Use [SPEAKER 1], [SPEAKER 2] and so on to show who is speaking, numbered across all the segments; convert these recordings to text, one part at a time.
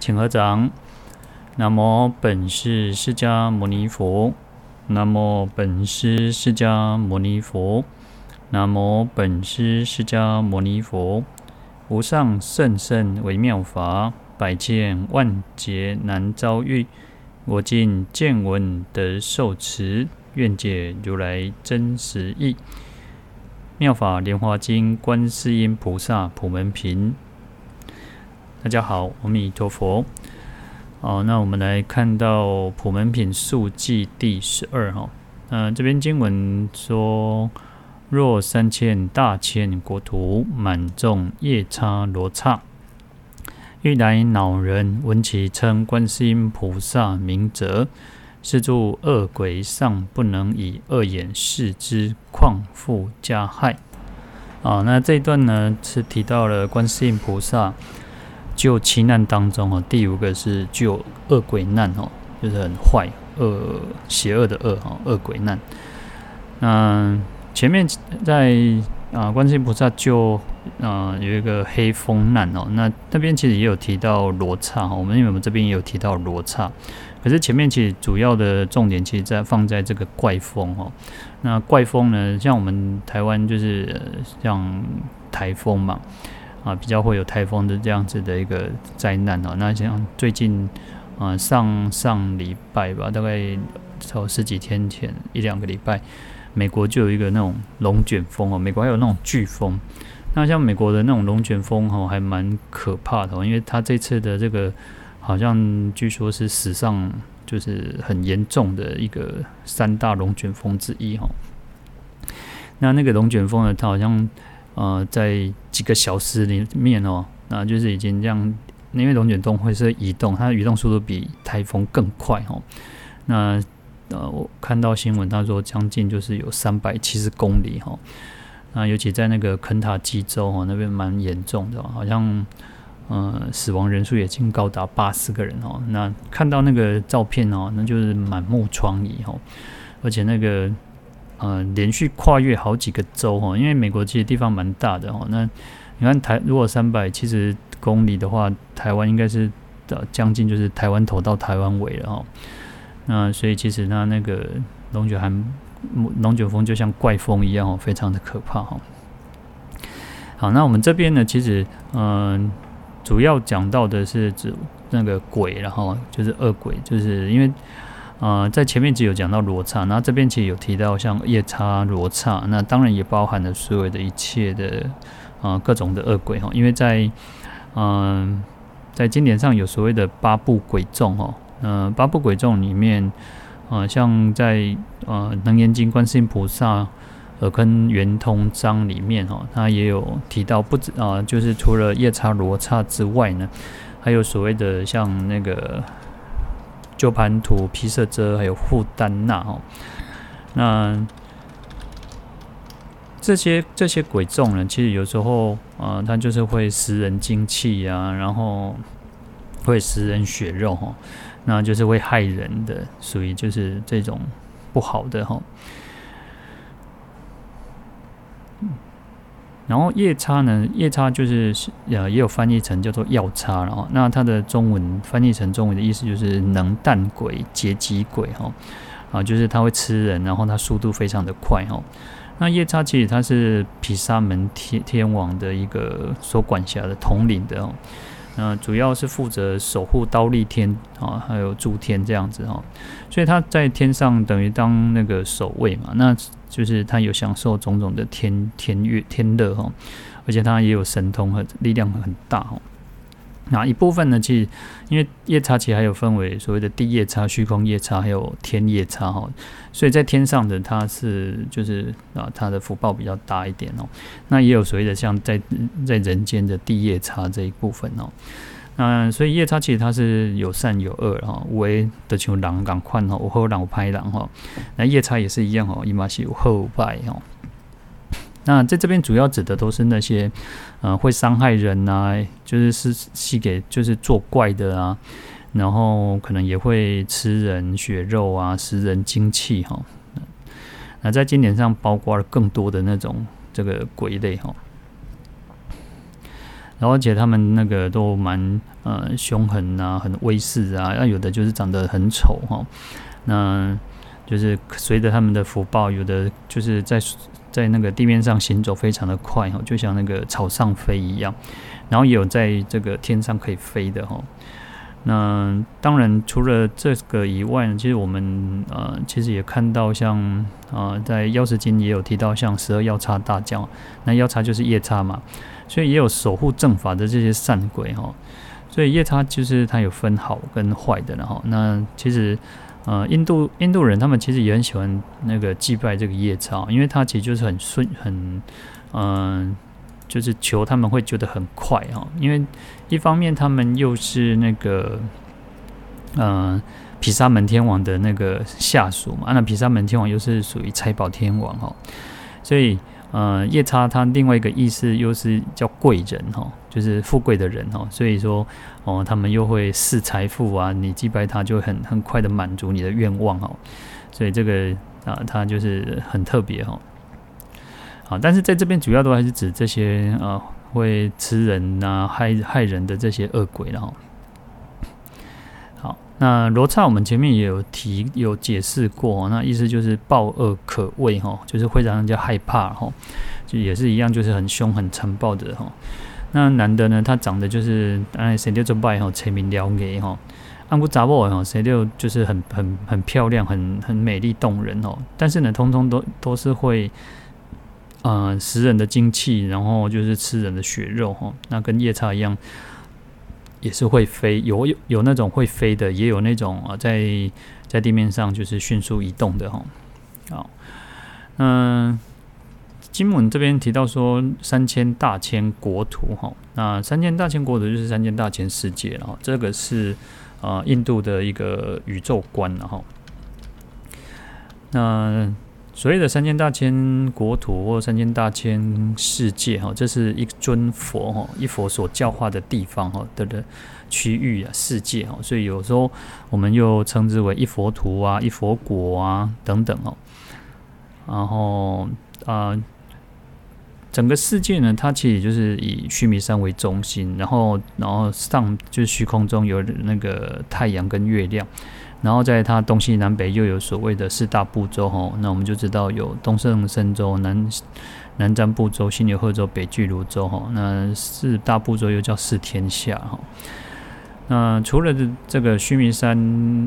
[SPEAKER 1] 请合掌。南无本师释迦牟尼佛。南无本师释迦牟尼佛。南无本师释迦牟尼佛。无上甚深微妙法，百千万劫难遭遇。我今见闻得受持，愿解如来真实义。妙法莲华经，观世音菩萨普门品。大家好，阿弥陀佛。好，那我们来看到普门品述记第十二哈。嗯，这边经文说：若三千大千国土满众夜叉罗刹，欲来恼人闻其称观世音菩萨名者，是诸恶鬼尚不能以恶眼视之，况复加害。啊，那这一段呢是提到了观世音菩萨。救七难当中哦，第五个是救恶鬼难哦，就是很坏、恶、邪恶的恶哦，恶鬼难。那前面在啊，观世音菩萨救啊有一个黑风难哦，那那边其实也有提到罗刹哈，我们因为我们这边也有提到罗刹，可是前面其实主要的重点其实在放在这个怪风哦。那怪风呢，像我们台湾就是像台风嘛。啊，比较会有台风的这样子的一个灾难哦。那像最近啊，上上礼拜吧，大概超十几天前一两个礼拜，美国就有一个那种龙卷风哦。美国还有那种飓风。那像美国的那种龙卷风哦，还蛮可怕的哦，因为它这次的这个好像据说是史上就是很严重的一个三大龙卷风之一哈。那那个龙卷风呢，它好像。呃，在几个小时里面哦，那就是已经这样，因为龙卷风会是移动，它的移动速度比台风更快哦。那呃，我看到新闻，他说将近就是有三百七十公里哈。那尤其在那个肯塔基州哦，那边蛮严重的，好像呃死亡人数已经高达八十个人哦。那看到那个照片哦，那就是满目疮痍哦，而且那个。呃，连续跨越好几个州哈，因为美国其实地方蛮大的哈。那你看台如果三百七十公里的话，台湾应该是的将近就是台湾头到台湾尾了哈。那所以其实它那个龙卷寒龙卷风就像怪风一样哦，非常的可怕哈。好，那我们这边呢，其实嗯、主要讲到的是指那个鬼，然后就是恶鬼，就是因为。呃，在前面只有讲到罗刹，那这边其实有提到像夜叉罗刹，那当然也包含了所有的一切的啊、各种的恶鬼哈，因为在嗯、在经典上有所谓的八部鬼众哈，嗯、八部鬼众里面啊、像在呃《楞严经》观世音菩萨耳根圆通章里面哈，它也有提到不止啊、就是除了夜叉罗刹之外呢，还有所谓的像那个。鸠槃荼、毗舍遮，还有护丹那哦，那这些这些鬼众呢，其实有时候啊、呃，他就是会食人精气啊，然后会食人血肉哈，那就是会害人的，属于就是这种不好的哈。然后夜叉呢，夜叉就是呃也有翻译成叫做药叉，然后那它的中文翻译成中文的意思就是能啖鬼、劫机鬼哈，啊就是它会吃人，然后它速度非常的快哈。那夜叉其实它是毗沙门天天王的一个所管辖的统领的哦，那主要是负责守护刀利天啊，还有诸天这样子哈，所以他在天上等于当那个守卫嘛，那。就是他有享受种种的天天乐天乐哈，而且他也有神通和力量很大哈。那一部分呢，其实因为夜叉其实还有分为所谓的地夜叉、虚空夜叉，还有天夜叉哈。所以在天上的他是就是啊，他的福报比较大一点哦。那也有所谓的像在在人间的地夜叉这一部分哦。嗯，所以夜叉其实它是有善有恶哈，为的就像人共款吼，有好人有歹人哈。那夜叉也是一样哈，伊嘛是有好坏哈。那在这边主要指的都是那些，呃，会伤害人呐、啊，就是是是给就是作怪的啊，然后可能也会吃人血肉啊，食人精气哈。那在经典上包括了更多的那种这个鬼类哈。然后而且他们那个都蛮呃凶狠啊，很威势啊，那有的就是长得很丑哈，那就是随着他们的福报，有的就是在在那个地面上行走非常的快哈，就像那个草上飞一样，然后也有在这个天上可以飞的哈。那当然，除了这个以外呢，其实我们呃，其实也看到像呃，在《药师经》也有提到，像十二药叉大将，那药叉就是夜叉嘛，所以也有守护正法的这些善鬼哈。所以夜叉就是它有分好跟坏的了哈。那其实呃，印度印度人他们其实也很喜欢那个祭拜这个夜叉，因为它其实就是很顺很嗯。就是求他们会觉得很快哈，因为一方面他们又是那个，呃，毗沙门天王的那个下属嘛，那毗沙门天王又是属于财宝天王哈，所以呃，夜叉他另外一个意思又是叫贵人哈，就是富贵的人哈，所以说哦，他们又会视财富啊，你祭拜他就很很快的满足你的愿望哈，所以这个啊，他就是很特别哈。啊，但是在这边主要都还是指这些呃会吃人呐、啊、害害人的这些恶鬼了哈。好，那罗刹我们前面也有提有解释过，那意思就是暴恶可畏哈，就是会让人家害怕哈，就也是一样，就是很凶很残暴的哈。那男的呢，他长得就是哎谁六就拜哈，垂名了给哈，安古扎沃哈，谁六就是很很很漂亮，很很美丽动人哦。但是呢，通通都都是会。呃，食人的精气，然后就是吃人的血肉哈。那跟夜叉一样，也是会飞，有有有那种会飞的，也有那种啊，在在地面上就是迅速移动的哈。好，嗯，经文这边提到说三千大千国土哈，那三千大千国土就是三千大千世界了哈。这个是啊，印度的一个宇宙观了哈。那所谓的三千大千国土或三千大千世界哈，这是一尊佛哈，一佛所教化的地方哈的的区域啊，世界哈，所以有时候我们又称之为一佛土啊、一佛国啊等等哦。然后啊，整个世界呢，它其实就是以须弥山为中心，然后然后上就是虚空中有那个太阳跟月亮。然后在它东西南北又有所谓的四大部洲哈，那我们就知道有东胜神州、南南瞻部洲、西牛贺洲、北俱芦洲哈。那四大部洲又叫四天下哈。那除了这个须弥山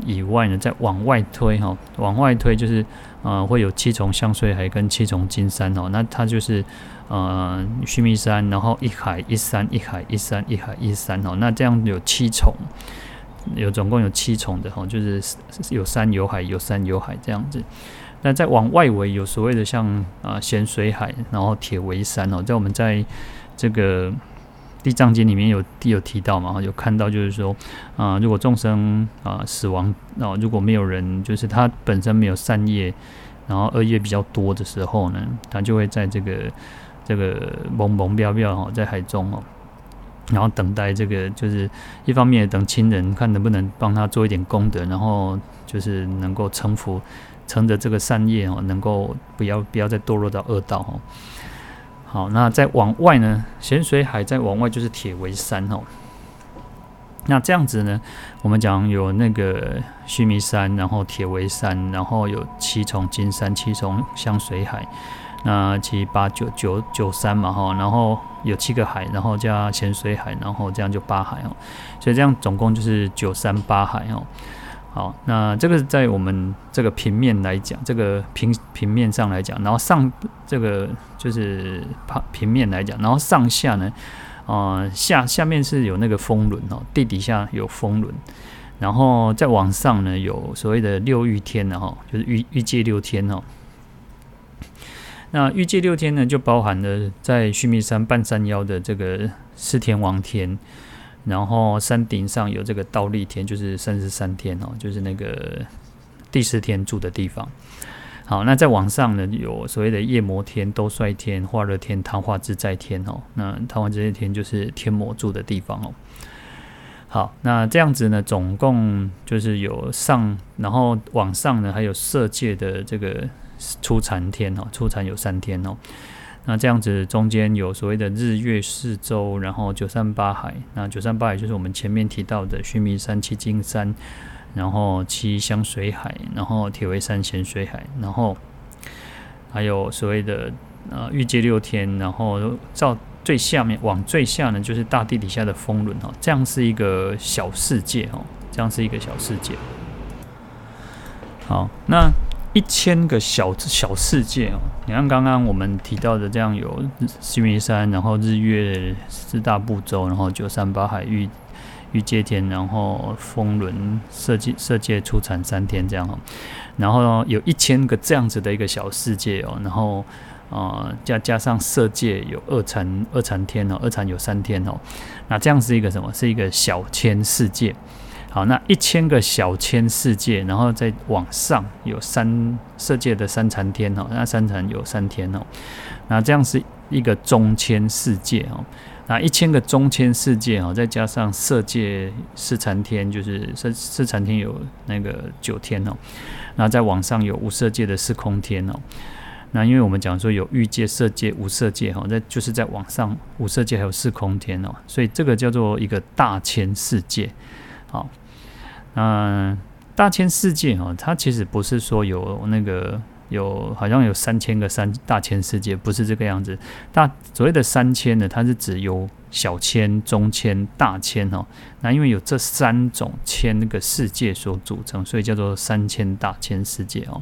[SPEAKER 1] 以外呢，再往外推哈，往外推就是呃会有七重香水海跟七重金山哦。那它就是呃须弥山，然后一海一山，一海一山，一海一山哦。那这样有七重。有总共有七重的哈，就是有山有海，有山有海这样子。那再往外围有所谓的像啊咸水海，然后铁围山哦，在我们在这个地藏经里面有有提到嘛，有看到就是说啊，如果众生啊死亡，哦，如果没有人，就是他本身没有善业，然后恶业比较多的时候呢，他就会在这个这个懵懵飘飘哈，在海中哦。然后等待这个，就是一方面等亲人看能不能帮他做一点功德，然后就是能够成福，乘着这个善业哦，能够不要不要再堕落到恶道哦。好，那再往外呢，咸水海再往外就是铁围山哦。那这样子呢，我们讲有那个须弥山，然后铁围山，然后有七重金山，七重香水海。那七八九九九三嘛哈，然后有七个海，然后加咸水海，然后这样就八海哦，所以这样总共就是九山八海哦。好，那这个在我们这个平面来讲，这个平平面上来讲，然后上这个就是平平面来讲，然后上下呢，呃下下面是有那个风轮哦，地底下有风轮，然后再往上呢有所谓的六欲天的哈，就是欲欲界六天哦。那预计六天呢，就包含了在须弥山半山腰的这个四天王天，然后山顶上有这个倒立天，就是三十三天哦，就是那个第四天住的地方。好，那再往上呢，有所谓的夜摩天、兜率天、化乐天、昙化自在天哦。那昙化自在天就是天魔住的地方哦。好，那这样子呢，总共就是有上，然后往上呢，还有色界的这个。初禅天哦，初禅有三天哦，那这样子中间有所谓的日月四洲，然后九山八海。那九山八海就是我们前面提到的须弥山、七金山，然后七香水海，然后铁围山咸水海，然后还有所谓的呃欲界六天，然后照最下面往最下呢，就是大地底下的风轮哈，这样是一个小世界哦，这样是一个小世界。好，那。一千个小小世界哦，你看刚刚我们提到的这样有须弥山，然后日月四大部洲，然后九山八海欲欲界天，然后风轮色界色界初禅三天这样哦，然后有一千个这样子的一个小世界哦，然后呃加加上色界有二禅二禅天哦，二禅有三天哦，那这样是一个什么？是一个小千世界。好，那一千个小千世界，然后再往上有三世界的三禅天哦，那三禅有三天哦，那这样是一个中千世界哦，那一千个中千世界哦，再加上色界四禅天，就是四四禅天有那个九天哦，那再往上有无色界的四空天哦，那因为我们讲说有欲界、色界、无色界哈，在就是在往上无色界还有四空天哦，所以这个叫做一个大千世界，好。嗯，大千世界哈，它其实不是说有那个有好像有三千个三大千世界，不是这个样子。大所谓的三千呢，它是指有小千、中千、大千哦。那因为有这三种千那个世界所组成，所以叫做三千大千世界哦。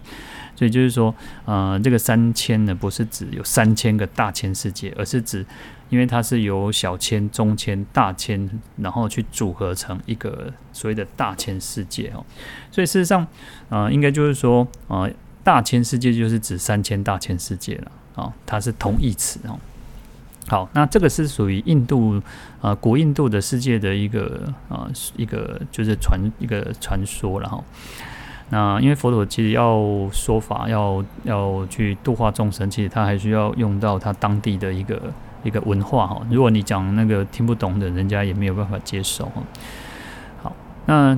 [SPEAKER 1] 所以就是说，呃，这个三千呢，不是指有三千个大千世界，而是指。因为它是由小千、中千、大千，然后去组合成一个所谓的大千世界哦，所以事实上，呃，应该就是说，呃，大千世界就是指三千大千世界了啊，它是同义词哦。好，那这个是属于印度呃古印度的世界的一个呃一个就是传一个传说，然后，那因为佛陀其实要说法，要要去度化众生，其实他还需要用到他当地的一个。一个文化哈，如果你讲那个听不懂的，人家也没有办法接受哈。好，那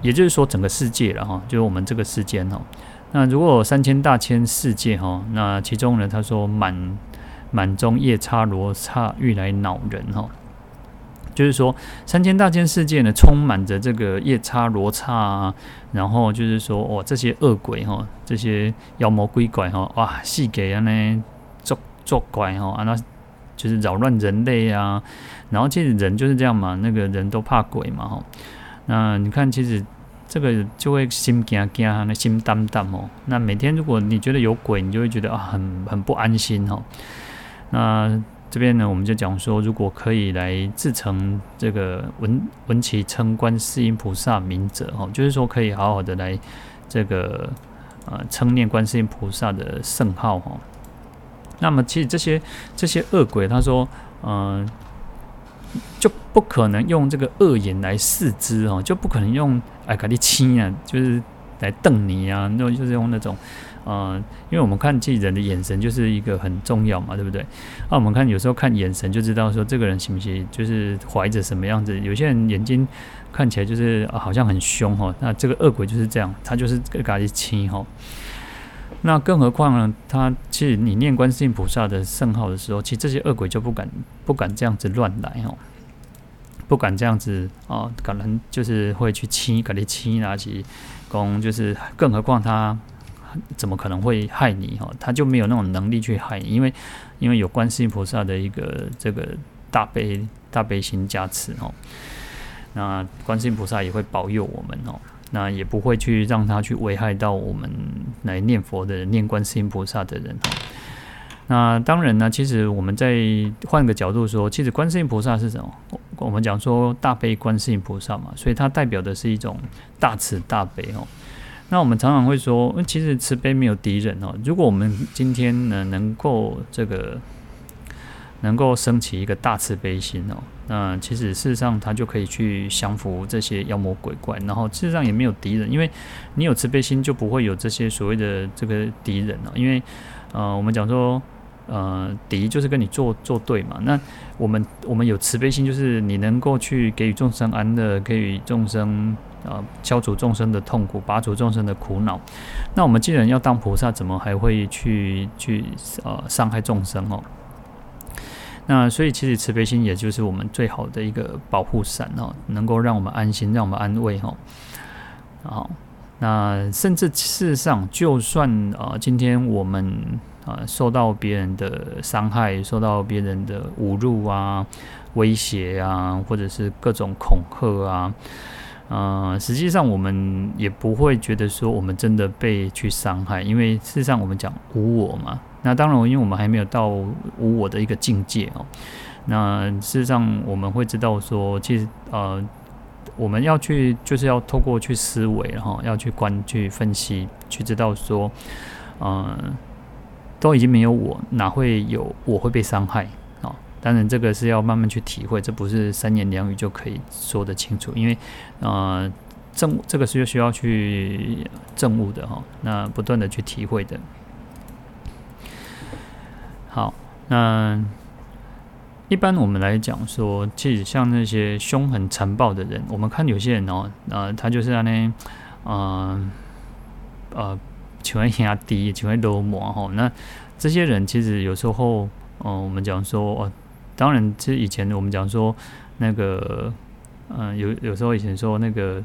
[SPEAKER 1] 也就是说整个世界了哈，就是我们这个世间哈。那如果三千大千世界哈，那其中呢，他说满满中夜叉罗刹欲来恼人哈，就是说三千大千世界呢，充满着这个夜叉罗刹啊，然后就是说哦，这些恶鬼哈，这些妖魔鬼怪哈，哇，细给啊呢作作怪哈啊那。就是扰乱人类啊，然后其实人就是这样嘛，那个人都怕鬼嘛吼。那你看，其实这个就会心惊惊，那心担担哦。那每天如果你觉得有鬼，你就会觉得啊，很很不安心哦。那这边呢，我们就讲说，如果可以来自成这个文文其称观世音菩萨名者哦，就是说可以好好的来这个呃称念观世音菩萨的圣号哦。那么，其实这些这些恶鬼，他说，嗯、就不可能用这个恶眼来视之哦，就不可能用哎，卡利亲啊，就是来瞪你啊，那就是用那种，嗯、因为我们看其实人的眼神就是一个很重要嘛，对不对？那我们看有时候看眼神就知道说这个人行不行，就是怀着什么样子。有些人眼睛看起来就是、好像很凶哈，那这个恶鬼就是这样，他就是卡利亲哈。那更何况呢？他其实你念观世音菩萨的圣号的时候，其实这些恶鬼就不敢不敢这样子乱来哦，不敢这样子啊，可能就是会去欺，给你欺拿起弓，就是更何况他怎么可能会害你哈？他就没有那种能力去害你，因为因为有观世音菩萨的一个这个大悲大悲心加持哦，那观世音菩萨也会保佑我们哦。那也不会去让他去危害到我们来念佛的人、念观世音菩萨的人。那当然呢，其实我们在换个角度说，其实观世音菩萨是什么？我们讲说大悲观世音菩萨嘛，所以它代表的是一种大慈大悲哦。那我们常常会说，其实慈悲没有敌人哦。如果我们今天呢能够这个。能够升起一个大慈悲心哦，那其实事实上他就可以去降服这些妖魔鬼怪，然后事实上也没有敌人，因为你有慈悲心就不会有这些所谓的这个敌人了。因为呃，我们讲说呃，敌就是跟你作作对嘛。那我们我们有慈悲心，就是你能够去给予众生安乐，给予众生啊、呃，消除众生的痛苦，拔除众生的苦恼。那我们既然要当菩萨，怎么还会去去呃伤害众生哦？那所以其实慈悲心也就是我们最好的一个保护伞哦，能够让我们安心，让我们安慰哦。好，那甚至事实上，就算啊、呃，今天我们。啊，受到别人的伤害，受到别人的侮辱啊、威胁啊，或者是各种恐吓啊，呃，实际上我们也不会觉得说我们真的被去伤害，因为事实上我们讲无我嘛。那当然，因为我们还没有到无我的一个境界哦。那事实上我们会知道说，其实呃，我们要去就是要透过去思维，然后要去观、去分析，去知道说，嗯、呃。都已经没有我，哪会有我会被伤害啊？当然，这个是要慢慢去体会，这不是三言两语就可以说得清楚。因为，呃，证这个是需要去证悟的哈。那不断的去体会的。好，那一般我们来讲说，其实像那些凶狠残暴的人，我们看有些人哦，呃，他就是那，嗯，呃。呃请问压低，请问流氓哈？那这些人其实有时候，嗯、我们讲说，哦，当然，其实以前我们讲说，那个，嗯、有有时候以前说那个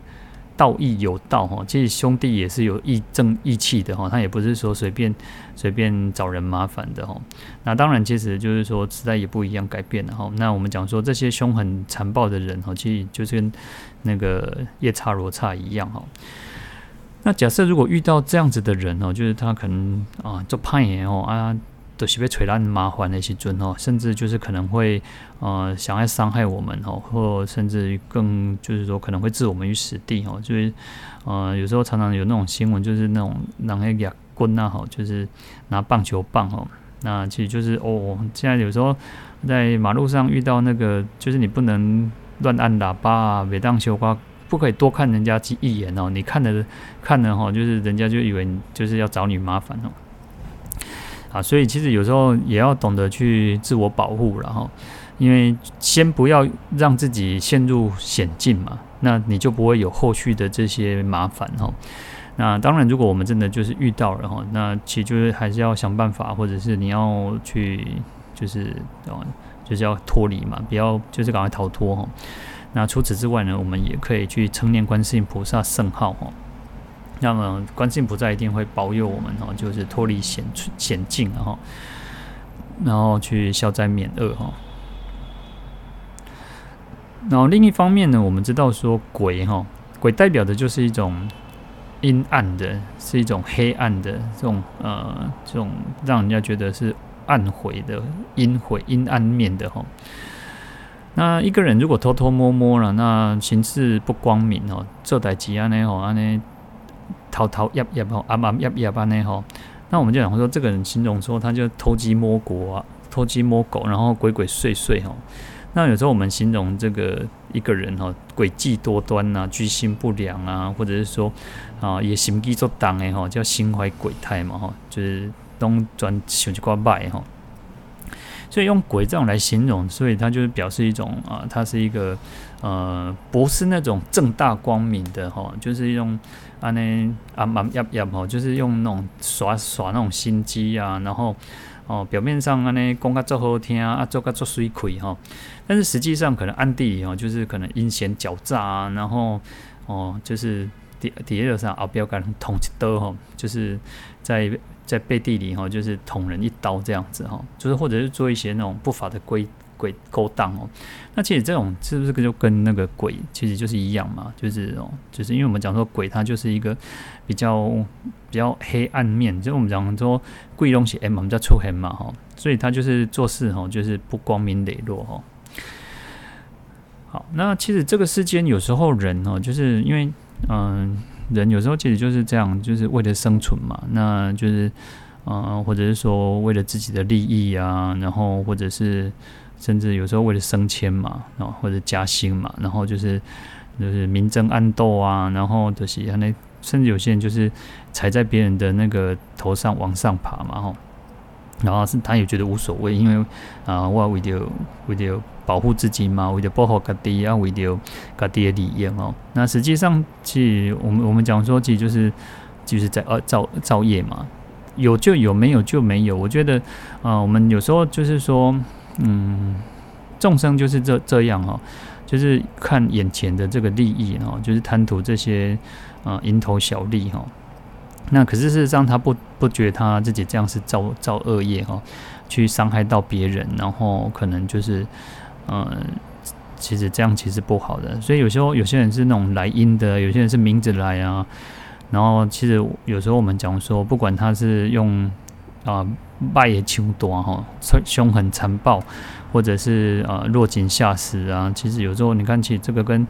[SPEAKER 1] 道义有道哈，其实兄弟也是有义正义气的哈，他也不是说随便随便找人麻烦的哈。那当然，其实就是说时代也不一样，改变了哈。那我们讲说这些凶狠残暴的人哈，其实就是跟那个夜叉罗刹一样哈。那假设如果遇到这样子的人哦，就是他可能啊做叛逆哦啊，都是被吹烂麻烦的一些尊哦，甚至就是可能会呃想要伤害我们哦，或甚至更就是说可能会置我们于死地哦，就是呃有时候常常有那种新闻，就是那种拿个棍呐哈，就是拿棒球棒哦，那其实就是哦，现在有时候在马路上遇到那个，就是你不能乱按喇叭啊，别当修瓜。不可以多看人家几一眼哦，你看了看了哈，就是人家就以为就是要找你麻烦哦。啊，所以其实有时候也要懂得去自我保护了哈，因为先不要让自己陷入险境嘛，那你就不会有后续的这些麻烦哈。那当然，如果我们真的就是遇到了哈，那其实就是还是要想办法，或者是你要去就是哦，就是要脱离嘛，不要就是赶快逃脱哈。那除此之外呢，我们也可以去称念观世音菩萨圣号哈。那么观世音菩萨一定会保佑我们哦，就是脱离险险境哈，然后去消灾免厄哈。然后另一方面呢，我们知道说鬼哈，鬼代表的就是一种阴暗的，是一种黑暗的这种呃这种让人家觉得是暗晦的阴晦阴暗面的哈。那一个人如果偷偷摸摸了，那行事不光明哦，做代吉安尼吼，安尼偷偷压压吼，暗暗压压安尼吼，那我们就讲说，这个人形容说他就偷鸡摸狗啊，偷鸡摸狗，然后鬼鬼祟祟吼。那有时候我们形容这个一个人吼，诡计多端呐，居心不良啊，或者是说啊，也心机作党诶吼，叫心怀鬼胎嘛吼，就是东转想一挂歹吼。所以用鬼这样来形容，所以它就是表示一种啊，它是一个呃，不是那种正大光明的哈，就是用啊那啊嘛呀呀哈，就是用那种耍耍那种心机啊，然后哦表面上啊那讲个做好听啊，做个做水亏哈，但是实际上可能暗地里哦，就是可能阴险狡诈啊，然后哦就是底底下上啊不要敢捅一刀哈，就是在。在背地里哈，就是捅人一刀这样子哈，就是或者是做一些那种不法的规鬼勾当哦。那其实这种是不是就跟那个鬼其实就是一样嘛？就是哦，就是因为我们讲说鬼它就是一个比较比较黑暗面，就我们讲说贵东西 M 我们叫出黑嘛哈，所以他就是做事哈，就是不光明磊落哈。好，那其实这个世间有时候人哦，就是因为嗯。人有时候其实就是这样，就是为了生存嘛，那就是，呃，或者是说为了自己的利益啊，然后或者是甚至有时候为了升迁嘛，然后或者加薪嘛，然后就是就是明争暗斗啊，然后就是那甚至有些人就是踩在别人的那个头上往上爬嘛，哈。然后是他也觉得无所谓，因为啊，我为了为了保护自己嘛，为了保护家己啊，为了家己的利益哦。那实际上，其实我们我们讲说，其实就是就是在呃造造业嘛，有就有，没有就没有。我觉得啊，我们有时候就是说，嗯，众生就是这这样哦，就是看眼前的这个利益哦，就是贪图这些啊蝇头小利哈。那可是事实上，他不不觉他自己这样是造造恶业哈，去伤害到别人，然后可能就是，嗯，其实这样其实不好的。所以有时候有些人是那种来阴的，有些人是明着来啊。然后其实有时候我们讲说，不管他是用啊败也凶多哈，凶狠残暴，或者是啊落井下石啊，其实有时候你看起这个跟。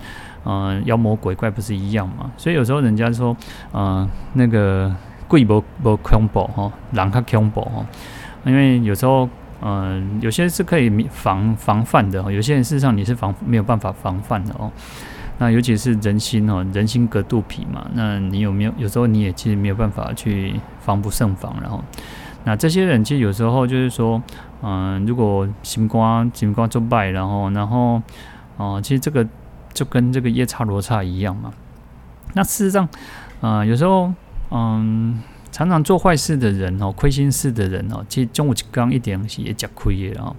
[SPEAKER 1] 嗯、呃，妖魔鬼怪不是一样嘛？所以有时候人家说，嗯、那个鬼不不恐怖哈，人较恐怖哈。因为有时候，嗯、有些是可以防防范的，有些人事实上你是防没有办法防范的哦。那尤其是人心哦，人心隔肚皮嘛。那你有没有？有时候你也其实没有办法去防不胜防。然后，那这些人其实有时候就是说，嗯、如果心瓜心瓜就败，然后然后，哦、其实这个。就跟这个夜叉罗刹一样嘛。那事实上，啊、有时候，嗯，常常做坏事的人哦，亏心事的人哦，其实中午刚一点东西也吃亏了啊。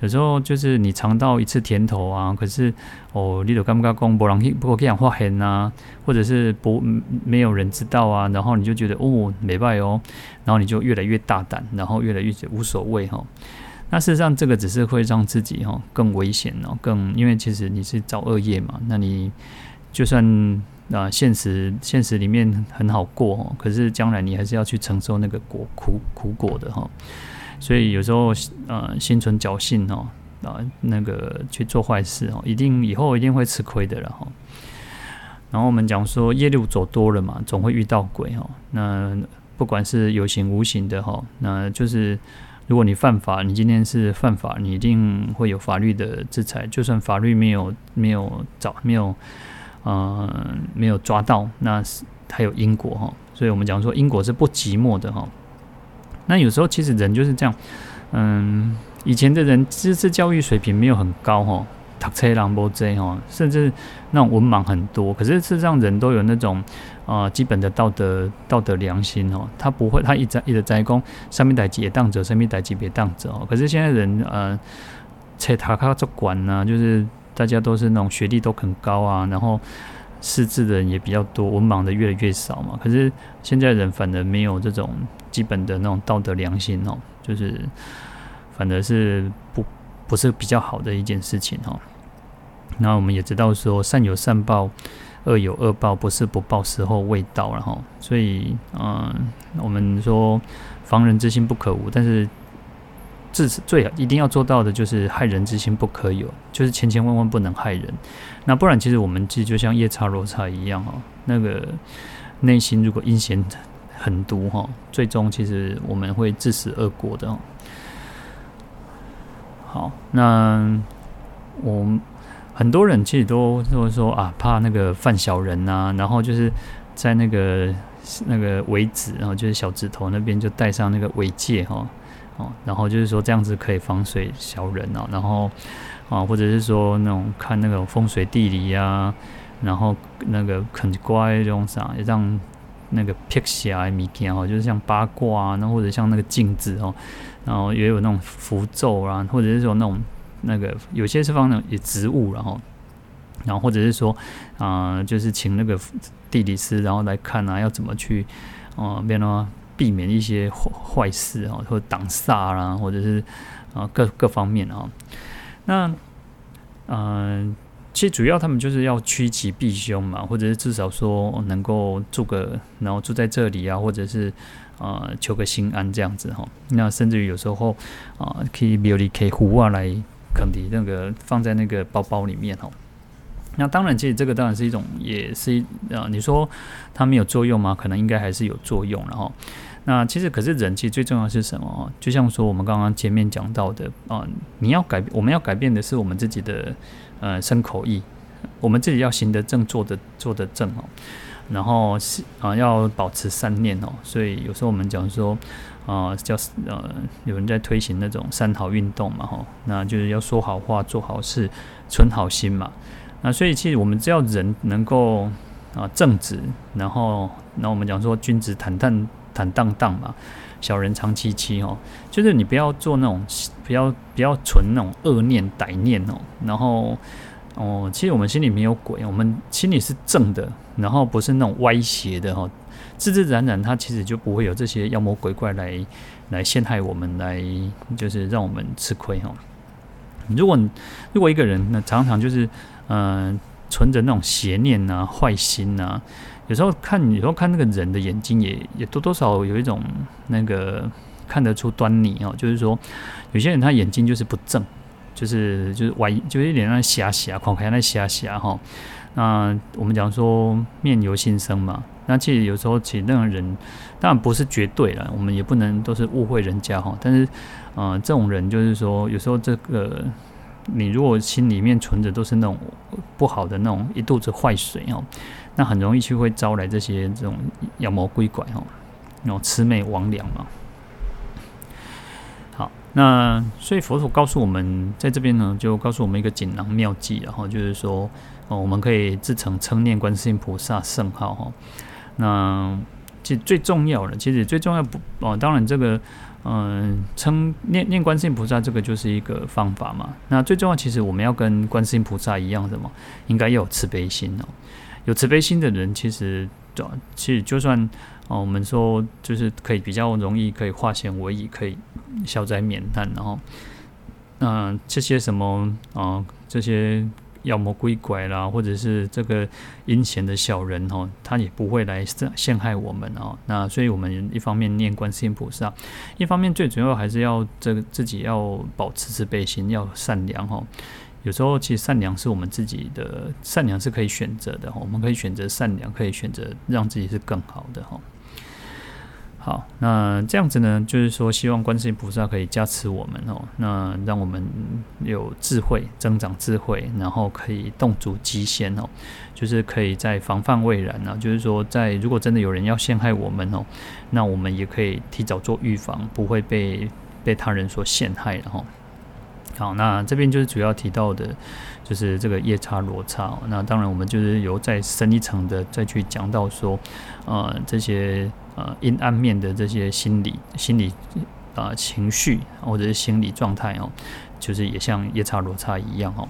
[SPEAKER 1] 有时候就是你尝到一次甜头啊，可是哦，你都感觉讲不人不过这样发现啊，或者是不没有人知道啊，然后你就觉得哦，没败哦，然后你就越来越大胆，然后越来越无所谓哈。那事实上，这个只是会让自己哈更危险哦，更因为其实你是造恶业嘛。那你就算啊现实现实里面很好过哦，可是将来你还是要去承受那个果苦苦果的哈。所以有时候呃心存侥幸哦啊那个去做坏事哦，一定以后一定会吃亏的了哈。然后我们讲说夜路走多了嘛，总会遇到鬼哈。那不管是有形无形的哈，那就是。如果你犯法，你今天是犯法，你一定会有法律的制裁。就算法律没有没有找没有，呃，没有抓到，那是还有因果哈。所以我们讲说因果是不寂寞的哈。那有时候其实人就是这样，嗯，以前的人知识教育水平没有很高哈。读册人无多哈，甚至那种文盲很多。可是事实上，人都有那种啊、呃、基本的道德道德良心哦。他不会，他一直一直在讲上面代志也当着，上面代志别当着哦。可是现在人呃，册读较足悬呐，就是大家都是那种学历都很高啊，然后识字的人也比较多，文盲的越来越少嘛。可是现在人反而没有这种基本的那种道德良心哦，就是反而是不不是比较好的一件事情哦。那我们也知道说，善有善报，恶有恶报，不是不报，时候未到了哈。所以，嗯，我们说防人之心不可无，但是至最一定要做到的就是害人之心不可有，就是千千万万不能害人。那不然，其实我们其实就像夜叉罗刹一样哦，那个内心如果阴险狠毒哈，最终其实我们会自食恶果的。好，那我。很多人其实都都说啊，怕那个犯小人呐、啊，然后就是在那个那个尾指，然后就是小指头那边就戴上那个尾戒哈，哦，哦然后就是说这样子可以防水小人哦，然后啊，或者是说那种看那种风水地理呀、啊，然后那个很乖这种啥，让那个辟邪的物件哈，就是像八卦啊，那或者像那个镜子哦，然后也有那种符咒啊，或者是说那种。那个有些是放那种植物，然后，然后或者是说，啊、就是请那个地理师，然后来看啊，要怎么去，啊、呃，变成避免一些坏坏事啊，或挡煞啦，或者是啊各各方面啊。那，嗯、其实主要他们就是要趋吉避凶嘛，或者是至少说能够住个，然后住在这里啊，或者是啊、呃、求个心安这样子哈。那甚至于有时候啊、可以庙里可以呼啊来。肯定那个放在那个包包里面哦。那当然，其实这个当然是一种，也是啊。你说它没有作用吗？可能应该还是有作用。然后，那其实可是人其实最重要是什么？就像说我们刚刚前面讲到的啊，你要改，我们要改变的是我们自己的呃身口意，我们自己要行得正，坐得坐得正哦。然后是啊要保持善念哦，所以有时候我们讲说啊叫呃有人在推行那种三好运动嘛吼，那就是要说好话、做好事、存好心嘛。那所以其实我们只要人能够啊正直，然后那我们讲说君子坦荡坦荡荡嘛，小人长戚戚哦，就是你不要做那种不要不要存那种恶念歹念哦，然后。哦，其实我们心里没有鬼，我们心里是正的，然后不是那种歪斜的哈，自自然然，它其实就不会有这些妖魔鬼怪来来陷害我们，来就是让我们吃亏哈。如果如果一个人呢，常常就是、呃、存着那种邪念呐、坏心呐，有时候看有时候看那个人的眼睛也也多多少少有一种那个看得出端倪哦，就是说有些人他眼睛就是不正。就是就是歪，就是一脸那瞎瞎，狂开那瞎瞎哈。那我们讲说面由心生嘛，那其实有时候其实那个人当然不是绝对了，我们也不能都是误会人家哈。但是，呃，这种人就是说，有时候这个你如果心里面存着都是那种不好的那种一肚子坏水哦，那很容易去会招来这些这种妖魔鬼怪哈，那种魑魅魍魉嘛。好那所以佛陀告诉我们，在这边呢，就告诉我们一个锦囊妙计，然后就是说，哦，我们可以自成称念观世音菩萨圣号哈。那其实最重要的，其实最重要不哦，当然这个嗯，称念念观世音菩萨这个就是一个方法嘛。那最重要，其实我们要跟观世音菩萨一样的嘛，应该要有慈悲心哦。有慈悲心的人，其实就其实就算。哦，我们说就是可以比较容易可以化险为夷，可以消灾免难，然后，那、这些什么啊、这些妖魔鬼怪啦，或者是这个阴险的小人哦，他也不会来陷害我们哦。那所以我们一方面念观世音菩萨，一方面最主要还是要这个自己要保持慈悲心，要善良哦。有时候，其实善良是我们自己的，善良是可以选择的哈，我们可以选择善良，可以选择让自己是更好的哈。好，那这样子呢，就是说，希望观世音菩萨可以加持我们哦，那让我们有智慧，增长智慧，然后可以洞烛机先哦，就是可以在防范未然呢，就是说，在如果真的有人要陷害我们哦，那我们也可以提早做预防，不会被被他人所陷害的哈。好，那这边就是主要提到的，就是这个夜叉罗刹。那当然，我们就是由再深一层的再去讲到说，呃，这些呃阴暗面的这些心理、心理啊、情绪或者是心理状态哦，就是也像夜叉罗刹一样哦。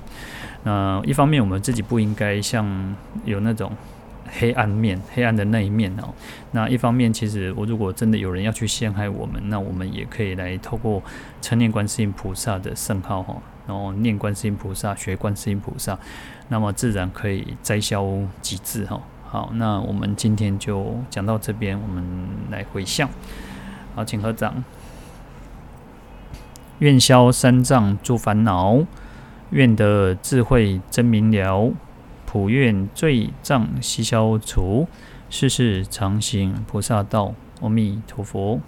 [SPEAKER 1] 那一方面，我们自己不应该像有那种。黑暗面，黑暗的那一面哦。那一方面，其实我如果真的有人要去陷害我们，那我们也可以来透过称念观世音菩萨的圣号哈，然后念观世音菩萨，学观世音菩萨，那么自然可以摘消吉至哈。好，那我们今天就讲到这边，我们来回向。好，请合掌。愿消三藏诸烦恼，愿得智慧真明了。普愿罪障悉消除，世世常行菩萨道。阿弥陀佛。